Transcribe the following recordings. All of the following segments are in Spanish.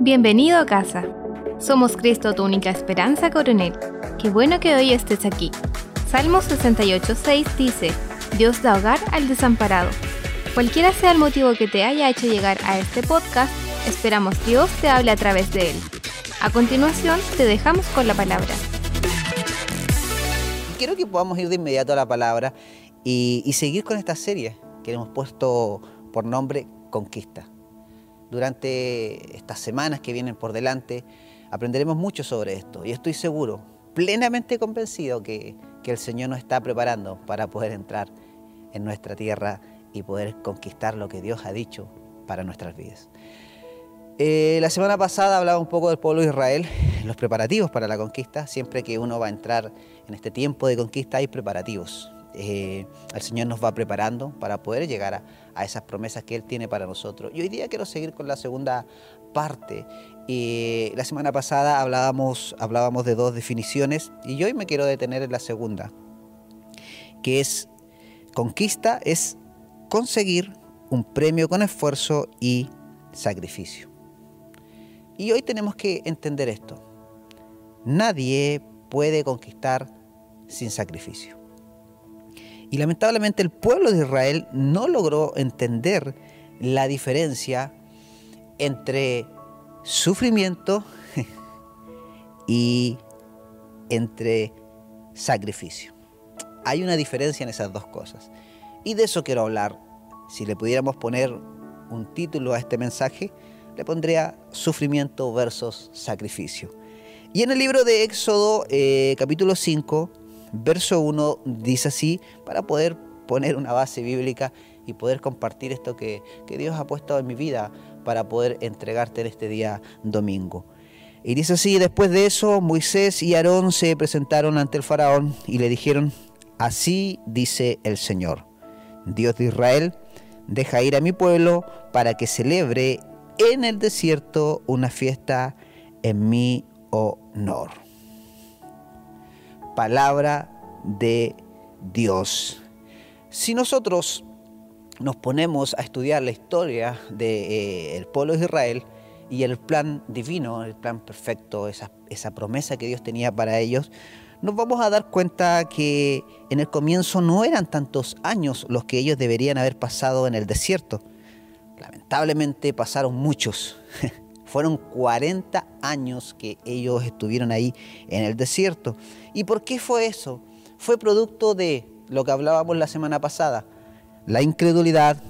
Bienvenido a casa. Somos Cristo, tu única esperanza, coronel. Qué bueno que hoy estés aquí. Salmo 68.6 dice, Dios da hogar al desamparado. Cualquiera sea el motivo que te haya hecho llegar a este podcast, esperamos Dios te hable a través de él. A continuación, te dejamos con la palabra. Quiero que podamos ir de inmediato a la palabra y, y seguir con esta serie que hemos puesto por nombre Conquista. Durante estas semanas que vienen por delante aprenderemos mucho sobre esto y estoy seguro, plenamente convencido que, que el Señor nos está preparando para poder entrar en nuestra tierra y poder conquistar lo que Dios ha dicho para nuestras vidas. Eh, la semana pasada hablaba un poco del pueblo de Israel, los preparativos para la conquista. Siempre que uno va a entrar en este tiempo de conquista hay preparativos. Eh, el Señor nos va preparando para poder llegar a, esas promesas que Él tiene para nosotros. Y hoy día quiero seguir con la segunda parte. Eh, la semana pasada hablábamos, hablábamos de dos definiciones y hoy me quiero detener en la segunda, que es conquista, es conseguir un premio con esfuerzo y sacrificio. Y hoy tenemos que entender esto. Nadie puede conquistar sin sacrificio. Y lamentablemente el pueblo de Israel no logró entender la diferencia entre sufrimiento y entre sacrificio. Hay una diferencia en esas dos cosas. Y de eso quiero hablar. Si le pudiéramos poner un título a este mensaje, le pondría sufrimiento versus sacrificio. Y en el libro de Éxodo, eh, capítulo 5, verso 1, dice así, para poder poner una base bíblica y poder compartir esto que, Dios ha puesto en mi vida para poder entregarte en este día domingo. Y dice así, después de eso, Moisés y Aarón se presentaron ante el faraón y le dijeron, así dice el Señor, Dios de Israel, deja ir a mi pueblo para que celebre en el desierto una fiesta en mi honor. Palabra de Dios. Si nosotros nos ponemos a estudiar la historia del de, eh, pueblo de Israel y el plan divino, el plan perfecto, esa, esa promesa que Dios tenía para ellos, nos vamos a dar cuenta que en el comienzo no eran tantos años los que ellos deberían haber pasado en el desierto. Lamentablemente pasaron muchos. Fueron 40 años que ellos estuvieron ahí en el desierto. ¿Y por qué fue eso? Fue producto de lo que hablábamos la semana pasada, la incredulidad,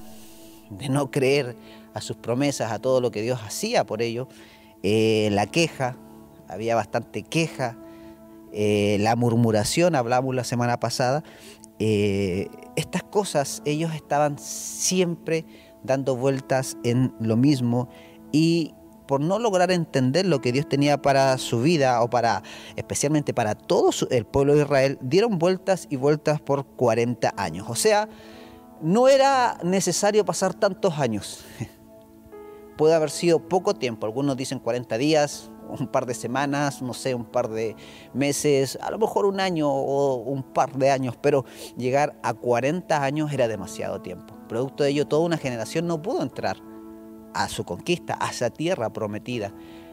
de no creer a sus promesas, a todo lo que Dios hacía por ellos, eh, la queja, había bastante queja, eh, la murmuración, hablamos la semana pasada, eh, estas cosas ellos estaban siempre dando vueltas en lo mismo y por no lograr entender lo que Dios tenía para su vida o para especialmente para todo el pueblo de Israel, dieron vueltas y vueltas por 40 años. O sea, no era necesario pasar tantos años. Puede haber sido poco tiempo, algunos dicen 40 días, un par de semanas, no sé, un par de meses, a lo mejor un año o un par de años, pero llegar a 40 años era demasiado tiempo. Producto de ello, toda una generación no pudo entrar a su conquista, a esa tierra prometida.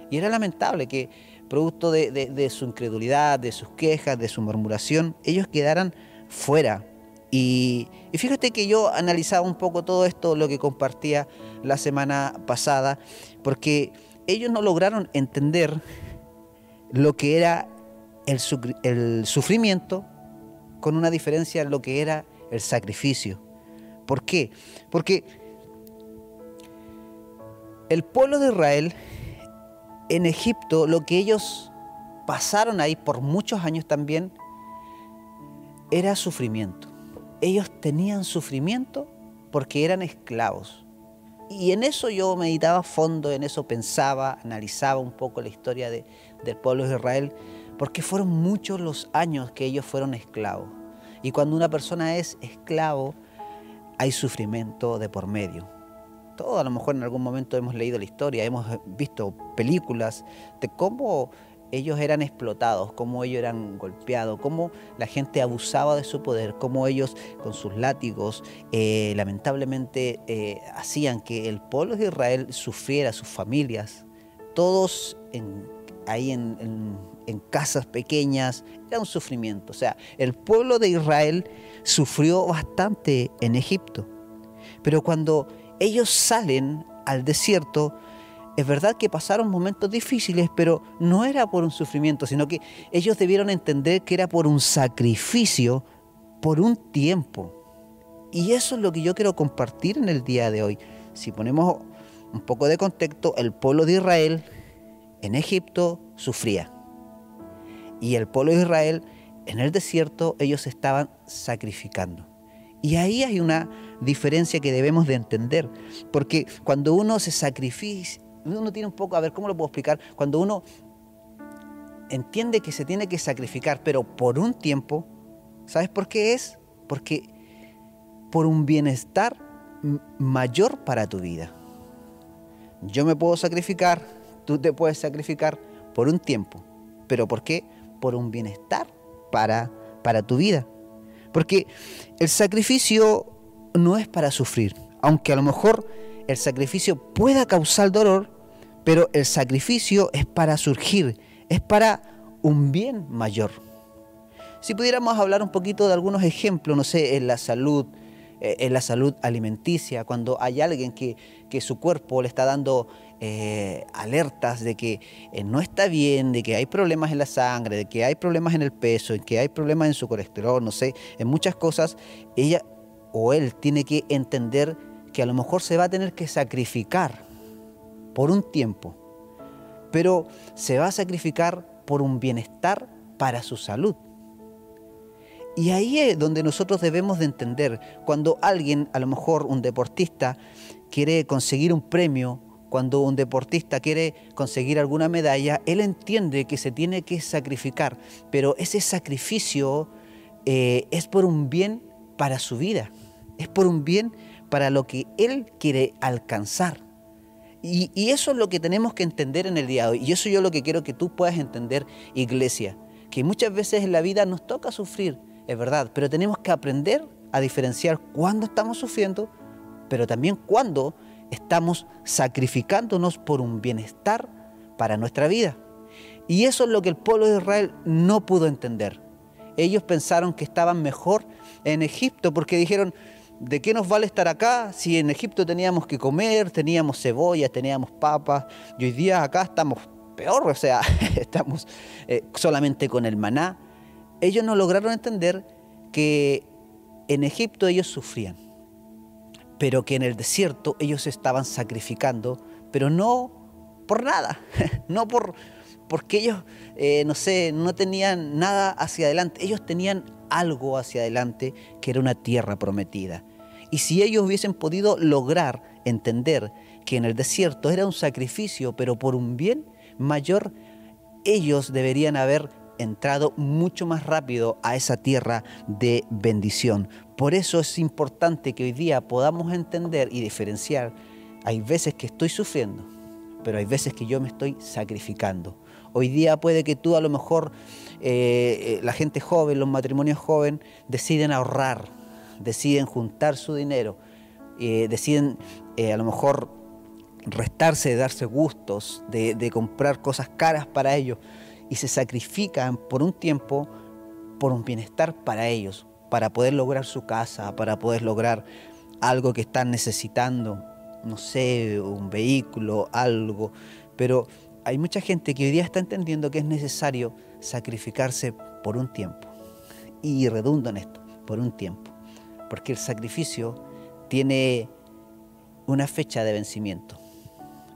Y era lamentable que, producto de, su incredulidad, de sus quejas, de su murmuración, ellos quedaran fuera. Y, y, fíjate que yo analizaba un poco todo esto, lo que compartía la semana pasada, porque ellos no lograron entender lo que era el, el sufrimiento con una diferencia en lo que era el sacrificio. ¿Por qué? Porque el pueblo de Israel en Egipto, lo que ellos pasaron ahí por muchos años también, era sufrimiento. Ellos tenían sufrimiento porque eran esclavos. Y en eso yo meditaba a fondo, en eso pensaba, analizaba un poco la historia de, del pueblo de Israel, porque fueron muchos los años que ellos fueron esclavos. Y cuando una persona es esclavo, hay sufrimiento de por medio. Todos a lo mejor en algún momento hemos leído la historia, hemos visto películas de cómo ellos eran explotados, cómo ellos eran golpeados, cómo la gente abusaba de su poder, cómo ellos con sus látigos eh, lamentablemente eh, hacían que el pueblo de Israel sufriera, sus familias, todos ahí en, en casas pequeñas, era un sufrimiento. O sea, el pueblo de Israel sufrió bastante en Egipto. Pero cuando ellos salen al desierto, es verdad que pasaron momentos difíciles, pero no era por un sufrimiento, sino que ellos debieron entender que era por un sacrificio, por un tiempo. Y eso es lo que yo quiero compartir en el día de hoy. Si ponemos un poco de contexto, el pueblo de Israel en Egipto sufría. Y el pueblo de Israel en el desierto, ellos estaban sacrificando. Y ahí hay una diferencia que debemos de entender, porque cuando uno se sacrifica, uno tiene un poco, a ver, ¿cómo lo puedo explicar? Cuando uno entiende que se tiene que sacrificar, pero por un tiempo, ¿sabes por qué es? Porque por un bienestar mayor para tu vida. Yo me puedo sacrificar, tú te puedes sacrificar por un tiempo, pero ¿por qué? Por un bienestar para, para tu vida. Porque el sacrificio no es para sufrir, aunque a lo mejor el sacrificio pueda causar dolor, pero el sacrificio es para surgir, es para un bien mayor. Si pudiéramos hablar un poquito de algunos ejemplos, no sé, en la salud, eh, en la salud alimenticia, cuando hay alguien que, que su cuerpo le está dando eh, alertas de que eh, no está bien, de que hay problemas en la sangre, de que hay problemas en el peso, de que hay problemas en su colesterol, no sé, en muchas cosas, ella o él tiene que entender que a lo mejor se va a tener que sacrificar por un tiempo, pero se va a sacrificar por un bienestar para su salud. Y ahí es donde nosotros debemos de entender, cuando alguien, a lo mejor un deportista, quiere conseguir un premio, cuando un deportista quiere conseguir alguna medalla, él entiende que se tiene que sacrificar, pero ese sacrificio eh, es por un bien para su vida, es por un bien para lo que él quiere alcanzar. Y, eso es lo que tenemos que entender en el día de hoy. Y eso yo lo que quiero que tú puedas entender, iglesia. Que muchas veces en la vida nos toca sufrir, es verdad, pero tenemos que aprender a diferenciar cuándo estamos sufriendo, pero también cuándo estamos sacrificándonos por un bienestar para nuestra vida. Y eso es lo que el pueblo de Israel no pudo entender. Ellos pensaron que estaban mejor en Egipto porque dijeron, ¿de qué nos vale estar acá si en Egipto teníamos que comer, teníamos cebollas, teníamos papas y hoy día acá estamos peor, o sea, estamos eh, solamente con el maná? Ellos no lograron entender que en Egipto ellos sufrían, pero que en el desierto ellos estaban sacrificando, pero no por nada, no por porque ellos, eh, no no tenían nada hacia adelante, ellos tenían algo hacia adelante que era una tierra prometida. Y si ellos hubiesen podido lograr entender que en el desierto era un sacrificio, pero por un bien mayor, ellos deberían haber entrado mucho más rápido a esa tierra de bendición. Por eso es importante que hoy día podamos entender y diferenciar. Hay veces que estoy sufriendo, pero hay veces que yo me estoy sacrificando. Hoy día puede que tú a lo mejor, eh, eh, la gente joven, los matrimonios jóvenes, deciden ahorrar, deciden juntar su dinero, eh, deciden a lo mejor restarse de darse gustos, de comprar cosas caras para ellos y se sacrifican por un tiempo por un bienestar para ellos, para poder lograr su casa, para poder lograr algo que están necesitando, no sé, un vehículo, algo, pero hay mucha gente que hoy día está entendiendo que es necesario sacrificarse por un tiempo. Y redundo en esto, por un tiempo. Porque el sacrificio tiene una fecha de vencimiento.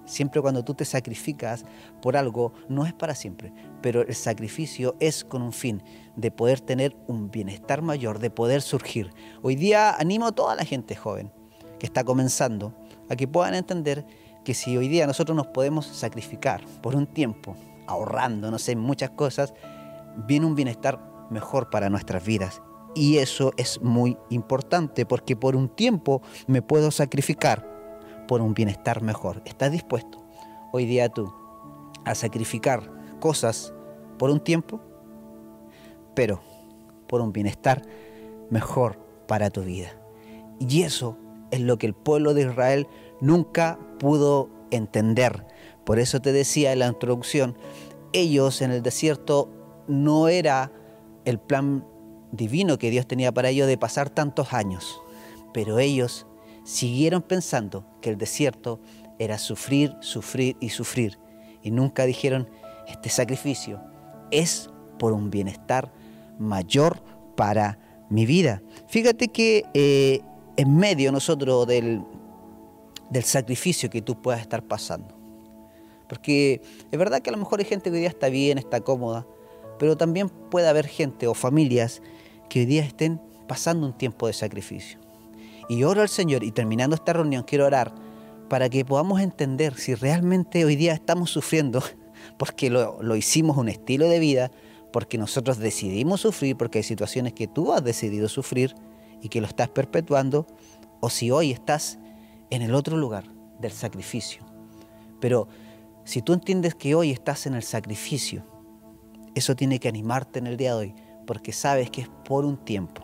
Siempre cuando tú te sacrificas por algo, no es para siempre, pero el sacrificio es con un fin de poder tener un bienestar mayor, de poder surgir. Hoy día animo a toda la gente joven que está comenzando a que puedan entender que si hoy día nosotros nos podemos sacrificar por un tiempo, ahorrando, no sé, muchas cosas, viene un bienestar mejor para nuestras vidas. Y eso es muy importante porque por un tiempo me puedo sacrificar por un bienestar mejor. ¿Estás dispuesto hoy día tú a sacrificar cosas por un tiempo? Pero por un bienestar mejor para tu vida. Y eso es lo que el pueblo de Israel nunca pudo entender. Por eso te decía en la introducción, ellos en el desierto no era el plan divino que Dios tenía para ellos de pasar tantos años, pero ellos siguieron pensando que el desierto era sufrir, sufrir y sufrir, y nunca dijeron, este sacrificio es por un bienestar mayor para mi vida. Fíjate que eh, en medio nosotros del, del sacrificio que tú puedas estar pasando, porque es verdad que a lo mejor hay gente que hoy día está bien, está cómoda, pero también puede haber gente o familias que hoy día estén pasando un tiempo de sacrificio. Y oro al Señor y terminando esta reunión quiero orar para que podamos entender si realmente hoy día estamos sufriendo porque lo, lo hicimos un estilo de vida, porque nosotros decidimos sufrir, porque hay situaciones que tú has decidido sufrir y que lo estás perpetuando, o si hoy estás en el otro lugar del sacrificio. Pero si tú entiendes que hoy estás en el sacrificio, eso tiene que animarte en el día de hoy, porque sabes que es por un tiempo,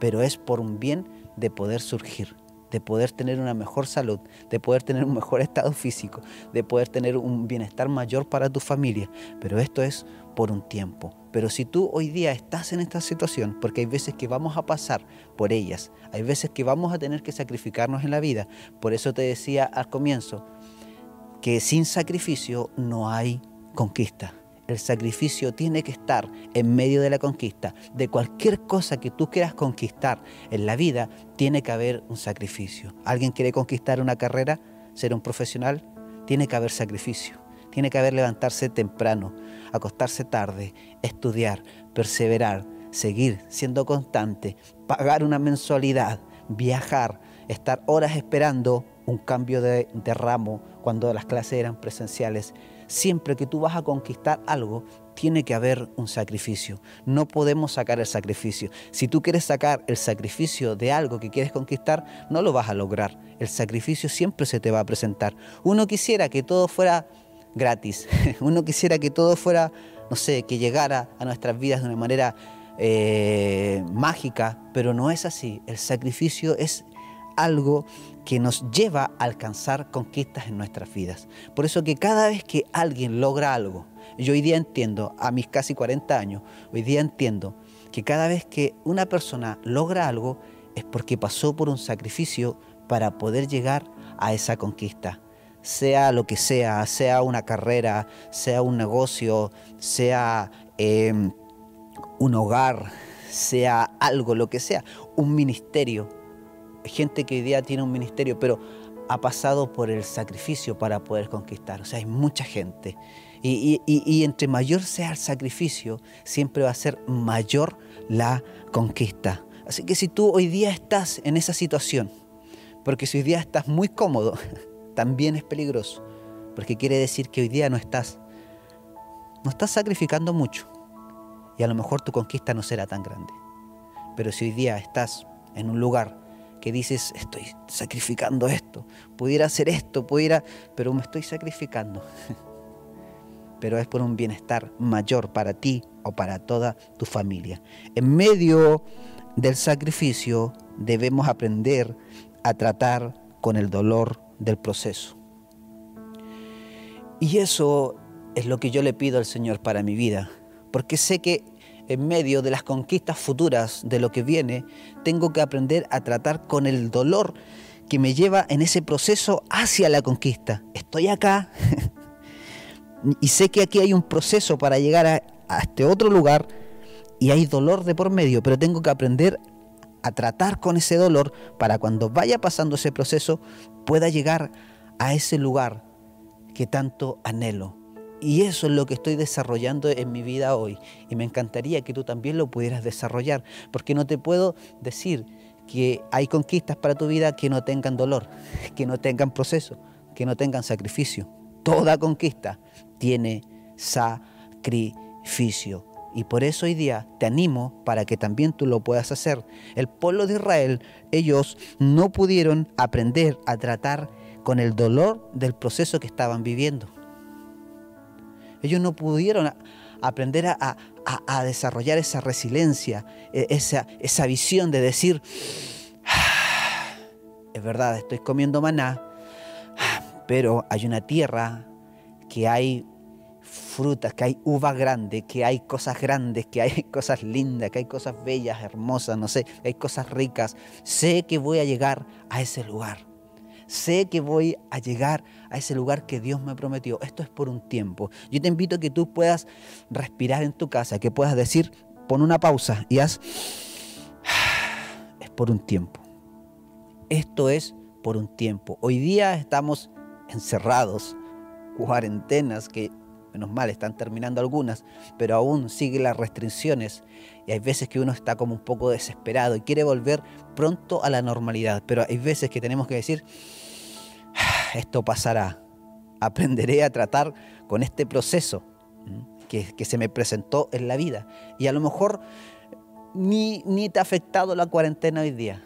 pero es por un bien de poder surgir, de poder tener una mejor salud, de poder tener un mejor estado físico, de poder tener un bienestar mayor para tu familia. Pero esto es por un tiempo. Pero si tú hoy día estás en esta situación, porque hay veces que vamos a pasar por ellas, hay veces que vamos a tener que sacrificarnos en la vida, por eso te decía al comienzo, que sin sacrificio no hay conquista. El sacrificio tiene que estar en medio de la conquista. De cualquier cosa que tú quieras conquistar en la vida, tiene que haber un sacrificio. ¿Alguien quiere conquistar una carrera? ¿Ser un profesional? Tiene que haber sacrificio. Tiene que haber levantarse temprano, acostarse tarde, estudiar, perseverar, seguir siendo constante, pagar una mensualidad, viajar, estar horas esperando un cambio de, ramo cuando las clases eran presenciales. Siempre que tú vas a conquistar algo, tiene que haber un sacrificio. No podemos sacar el sacrificio. Si tú quieres sacar el sacrificio de algo que quieres conquistar, no lo vas a lograr. El sacrificio siempre se te va a presentar. Uno quisiera que todo fuera gratis. Uno quisiera que todo fuera, no sé, que llegara a nuestras vidas de una manera eh, mágica, pero no es así. El sacrificio es algo que nos lleva a alcanzar conquistas en nuestras vidas. Por eso que cada vez que alguien logra algo, yo hoy día entiendo, a mis casi 40 años, hoy día entiendo que cada vez que una persona logra algo es porque pasó por un sacrificio para poder llegar a esa conquista. Sea lo que sea, sea una carrera, sea un negocio, sea em, un hogar, sea algo, lo que sea, un ministerio gente que hoy día tiene un ministerio, pero ha pasado por el sacrificio para poder conquistar. O sea, hay mucha gente. Y, entre mayor sea el sacrificio, siempre va a ser mayor la conquista. Así que si tú hoy día estás en esa situación, porque si hoy día estás muy cómodo, también es peligroso, porque quiere decir que hoy día no estás, no estás sacrificando mucho y a lo mejor tu conquista no será tan grande. Pero si hoy día estás en un lugar que dices, estoy sacrificando esto, pudiera hacer esto, pudiera, pero me estoy sacrificando. pero es por un bienestar mayor para ti o para toda tu familia. En medio del sacrificio debemos aprender a tratar con el dolor del proceso. Y eso es lo que yo le pido al Señor para mi vida, porque sé que en medio de las conquistas futuras de lo que viene, tengo que aprender a tratar con el dolor que me lleva en ese proceso hacia la conquista. Estoy acá y sé que aquí hay un proceso para llegar a, este otro lugar y hay dolor de por medio, pero tengo que aprender a tratar con ese dolor para cuando vaya pasando ese proceso pueda llegar a ese lugar que tanto anhelo, y eso es lo que estoy desarrollando en mi vida hoy. Y me encantaría que tú también lo pudieras desarrollar, porque no te puedo decir que hay conquistas para tu vida que no tengan dolor, que no tengan proceso, que no tengan sacrificio. Toda conquista tiene sacrificio. Y por eso hoy día te animo para que también tú lo puedas hacer. El pueblo de Israel, ellos no pudieron aprender a tratar con el dolor del proceso que estaban viviendo. Ellos no pudieron aprender a, desarrollar esa resiliencia, e, esa, visión de decir, ah, es verdad, estoy comiendo maná, pero hay una tierra que hay frutas, que hay uva grande, que hay cosas grandes, que hay cosas lindas, que hay cosas bellas, hermosas, no sé, hay cosas ricas. Sé que voy a llegar a ese lugar. Sé que voy a llegar a ese lugar que Dios me prometió. Esto es por un tiempo. Yo te invito a que tú puedas respirar en tu casa, que puedas decir, pon una pausa y haz, es por un tiempo. Esto es por un tiempo. Hoy día estamos encerrados, cuarentenas que menos mal están terminando algunas, pero aún siguen las restricciones y hay veces que uno está como un poco desesperado y quiere volver pronto a la normalidad, pero hay veces que tenemos que decir, esto pasará, aprenderé a tratar con este proceso que, se me presentó en la vida. Y a lo mejor ni, ni te ha afectado la cuarentena hoy día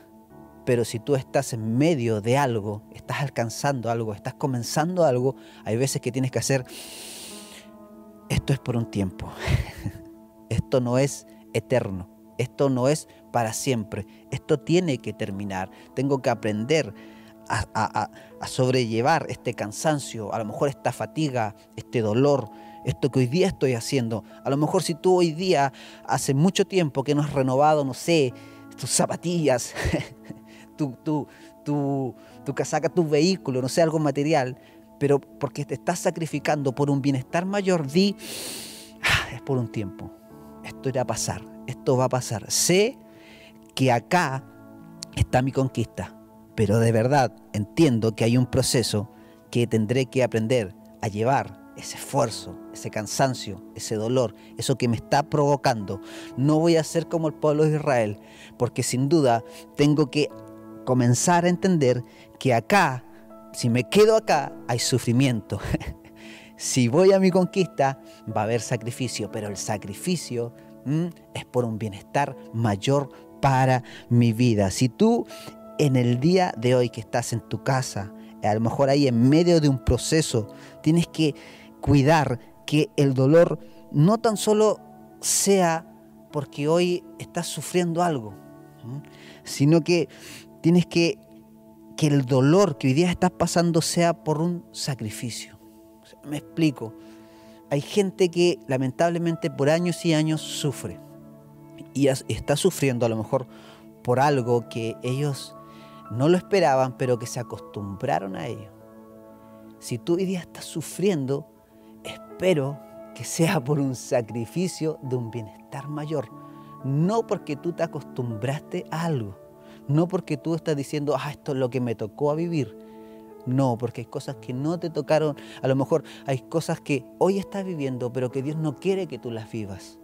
pero si tú estás en medio de algo, estás alcanzando algo, estás comenzando algo, hay veces que tienes que hacer, esto es por un tiempo, esto no es eterno, esto no es para siempre, esto tiene que terminar, tengo que aprender a, sobrellevar este cansancio, a lo mejor esta fatiga, este dolor, esto que hoy día estoy haciendo. A lo mejor si tú hoy día hace mucho tiempo que no has renovado, no sé, tus zapatillas, tu, tu, tu, tu casaca, tu vehículo, no sé, algo material, pero porque te estás sacrificando por un bienestar mayor, di, ah, es por un tiempo, esto irá a pasar, esto va a pasar. Sé que acá está mi conquista, pero de verdad entiendo que hay un proceso que tendré que aprender a llevar ese esfuerzo, ese cansancio, ese dolor, eso que me está provocando. No voy a ser como el pueblo de Israel, porque sin duda tengo que comenzar a entender que acá, si me quedo acá, hay sufrimiento. si voy a mi conquista, va a haber sacrificio, pero el sacrificio es por un bienestar mayor para mi vida. Si tú en el día de hoy que estás en tu casa, a lo mejor ahí en medio de un proceso, tienes que cuidar que el dolor no tan solo sea porque hoy estás sufriendo algo, sino que Tienes que que el dolor que hoy día estás pasando sea por un sacrificio. Me explico. Hay gente que lamentablemente por años y años sufre y está sufriendo a lo mejor por algo que ellos no lo esperaban, pero que se acostumbraron a ello. Si tú hoy día estás sufriendo, espero que sea por un sacrificio de un bienestar mayor, no porque tú te acostumbraste a algo. No porque tú estás diciendo, ah, esto es lo que me tocó a vivir. No, porque hay cosas que no te tocaron. A lo mejor hay cosas que hoy estás viviendo, pero que Dios no quiere que tú las vivas.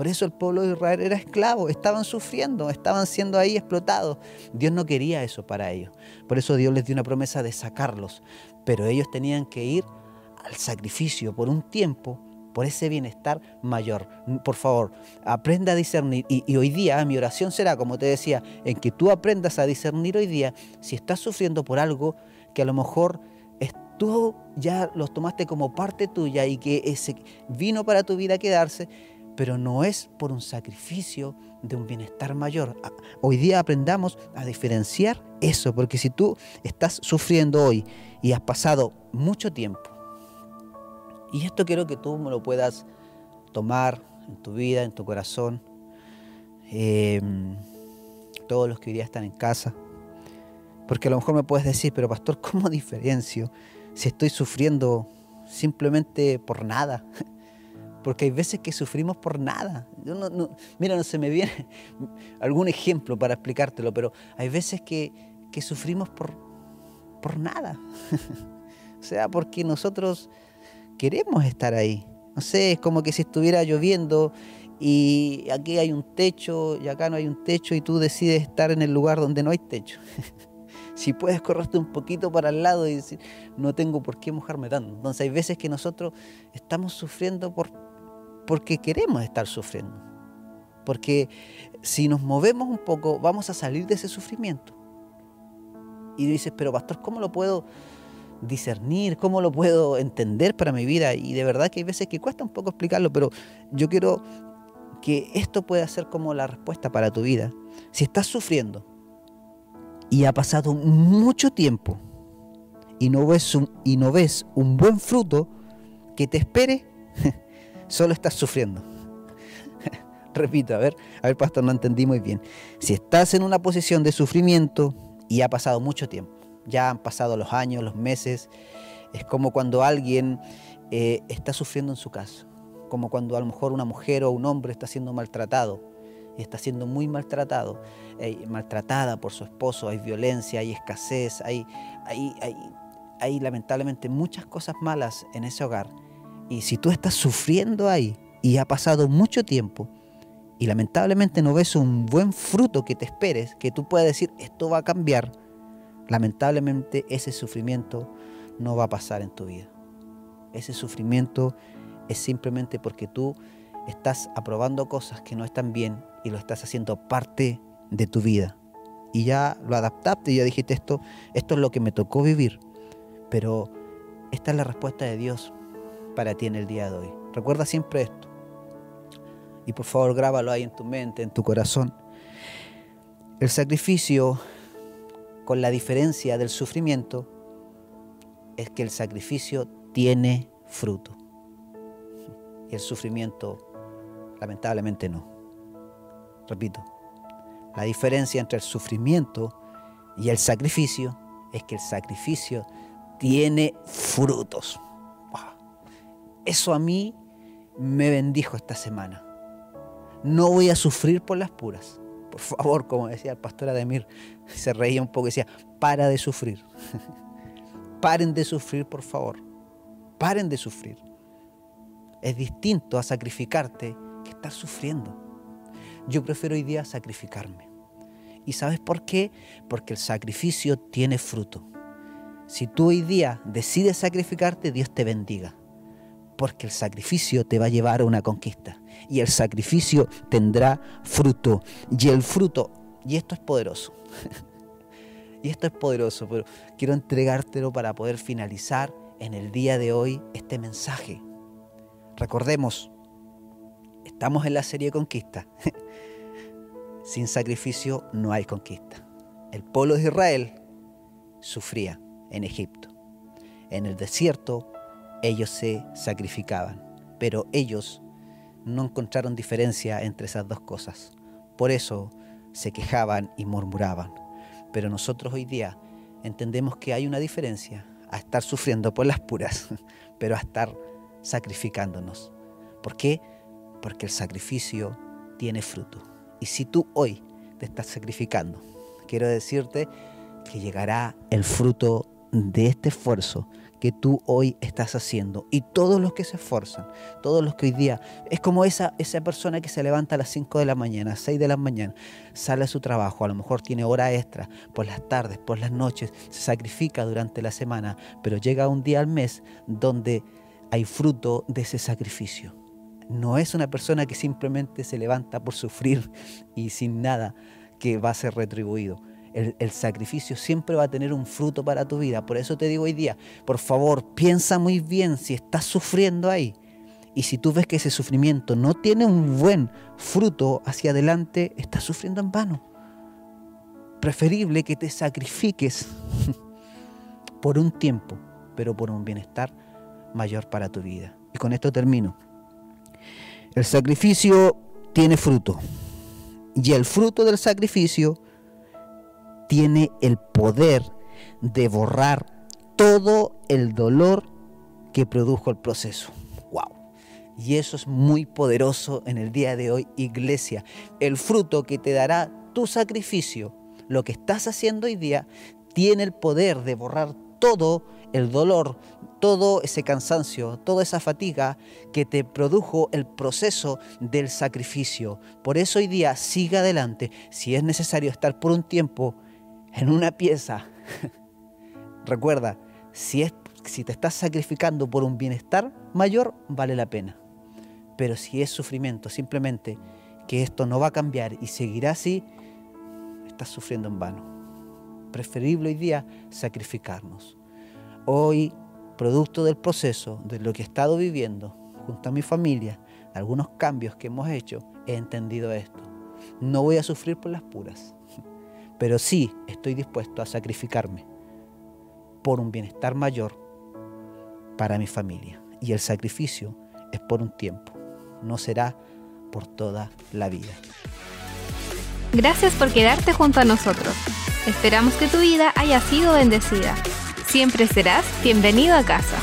Por eso el pueblo de Israel era esclavo, estaban sufriendo, estaban siendo ahí explotados. Dios no quería eso para ellos. Por eso Dios les dio una promesa de sacarlos. Pero ellos tenían que ir al sacrificio por un tiempo por ese bienestar mayor. Por favor, aprenda a discernir. Y, hoy día mi oración será, como te decía, en que tú aprendas a discernir hoy día si estás sufriendo por algo que a lo mejor tú ya lo tomaste como parte tuya y que ese vino para tu vida a quedarse, pero no es por un sacrificio de un bienestar mayor. Hoy día aprendamos a diferenciar eso, porque si tú estás sufriendo hoy y has pasado mucho tiempo, y esto quiero que tú me lo puedas tomar en tu vida, en tu corazón. Em, todos los que hoy día están en casa. Porque a lo mejor me puedes decir, pero pastor, ¿cómo diferencio si estoy sufriendo simplemente por nada? Porque hay veces que sufrimos por nada. mira, no se me viene algún ejemplo para explicártelo, pero hay veces que, que sufrimos por, por nada. o sea, porque nosotros queremos estar ahí. No sé, es como que si estuviera lloviendo y aquí hay un techo y acá no hay un techo y tú decides estar en el lugar donde no hay techo. si puedes correrte un poquito para el lado y decir, no tengo por qué mojarme tanto. Entonces hay veces que nosotros estamos sufriendo por, porque queremos estar sufriendo. Porque si nos movemos un poco, vamos a salir de ese sufrimiento. Y dices, pero pastor, ¿cómo lo puedo discernir, cómo lo puedo entender para mi vida. Y de verdad que hay veces que cuesta un poco explicarlo, pero yo quiero que esto pueda ser como la respuesta para tu vida. Si estás sufriendo y ha pasado mucho tiempo y no ves un, y no ves un buen fruto, que te espere, solo estás sufriendo. Repito, a ver, a ver, pastor, no entendí muy bien. Si estás en una posición de sufrimiento y ha pasado mucho tiempo, ya han pasado los años, los meses, es como cuando alguien eh, está sufriendo en su casa, como cuando a lo mejor una mujer o un hombre está siendo maltratado está siendo muy maltratado, eh, maltratada por su esposo, hay violencia, hay escasez, hay, hay, hay, hay lamentablemente muchas cosas malas en ese hogar. Y si tú estás sufriendo ahí y ha pasado mucho tiempo, y lamentablemente no ves un buen fruto que te esperes, que tú puedas decir, esto va a cambiar, lamentablemente ese sufrimiento no va a pasar en tu vida. Ese sufrimiento es simplemente porque tú estás aprobando cosas que no están bien y lo estás haciendo parte de tu vida. Y ya lo adaptaste y ya dijiste esto, esto es lo que me tocó vivir. Pero esta es la respuesta de Dios para ti en el día de hoy. Recuerda siempre esto. Y por favor grábalo ahí en tu mente, en tu corazón. El sacrificio, con la diferencia del sufrimiento, es que el sacrificio tiene fruto. Y el sufrimiento, lamentablemente, no. Repito, la diferencia entre el sufrimiento y el sacrificio es que el sacrificio tiene frutos. Eso a mí me bendijo esta semana no voy a sufrir por las puras. Por favor, como decía el pastor Ademir, se reía un poco y decía, para de sufrir. Paren de sufrir, por favor. Paren de sufrir. Es distinto a sacrificarte que estar sufriendo. Yo prefiero hoy día sacrificarme. ¿Y sabes por qué? Porque el sacrificio tiene fruto. Si tú hoy día decides sacrificarte, Dios te bendiga. Porque el sacrificio te va a llevar a una conquista y el sacrificio tendrá fruto. Y el fruto, y esto es poderoso, y esto es poderoso, pero quiero entregártelo para poder finalizar en el día de hoy este mensaje. Recordemos, estamos en la serie Conquista. Sin sacrificio no hay conquista. El pueblo de Israel sufría en Egipto. En el desierto ellos se sacrificaban, pero ellos no encontraron diferencia entre esas dos cosas. Por eso se quejaban y murmuraban. Pero nosotros hoy día entendemos que hay una diferencia a estar sufriendo por las puras, pero a estar sacrificándonos. ¿Por qué? Porque el sacrificio tiene fruto. Y si tú hoy te estás sacrificando, quiero decirte que llegará el fruto de este esfuerzo que tú hoy estás haciendo. Y todos los que se esfuerzan, todos los que hoy día, es como esa, esa persona que se levanta a las 5 de la mañana, 6 de la mañana, sale a su trabajo, a lo mejor tiene hora extra por las tardes, por las noches, se sacrifica durante la semana, pero llega un día al mes donde hay fruto de ese sacrificio. No es una persona que simplemente se levanta por sufrir y sin nada que va a ser retribuido el, sacrificio siempre va a tener un fruto para tu vida. Por eso te digo hoy día, por favor, piensa muy bien si estás sufriendo ahí. Y si tú ves que ese sufrimiento no tiene un buen fruto hacia adelante, estás sufriendo en vano. Preferible que te sacrifiques por un tiempo, pero por un bienestar mayor para tu vida. Y con esto termino. El sacrificio tiene fruto. Y el fruto del sacrificio tiene el poder de borrar todo el dolor que produjo el proceso. ¡Wow! Y eso es muy poderoso en el día de hoy, iglesia. El fruto que te dará tu sacrificio, lo que estás haciendo hoy día, tiene el poder de borrar todo el dolor, todo ese cansancio, toda esa fatiga que te produjo el proceso del sacrificio. Por eso hoy día siga adelante. Si es necesario estar por un tiempo en una pieza, recuerda, si, es, si te estás sacrificando por un bienestar mayor, vale la pena. Pero si es sufrimiento, simplemente que esto no va a cambiar y seguirá así, estás sufriendo en vano. Preferible hoy día sacrificarnos. Hoy, producto del proceso, de lo que he estado viviendo junto a mi familia, algunos cambios que hemos hecho, he entendido esto. No voy a sufrir por las puras pero sí estoy dispuesto a sacrificarme por un bienestar mayor para mi familia. y el sacrificio es por un tiempo, no será por toda la vida. Gracias por quedarte junto a nosotros. Esperamos que tu vida haya sido bendecida. Siempre serás bienvenido a casa.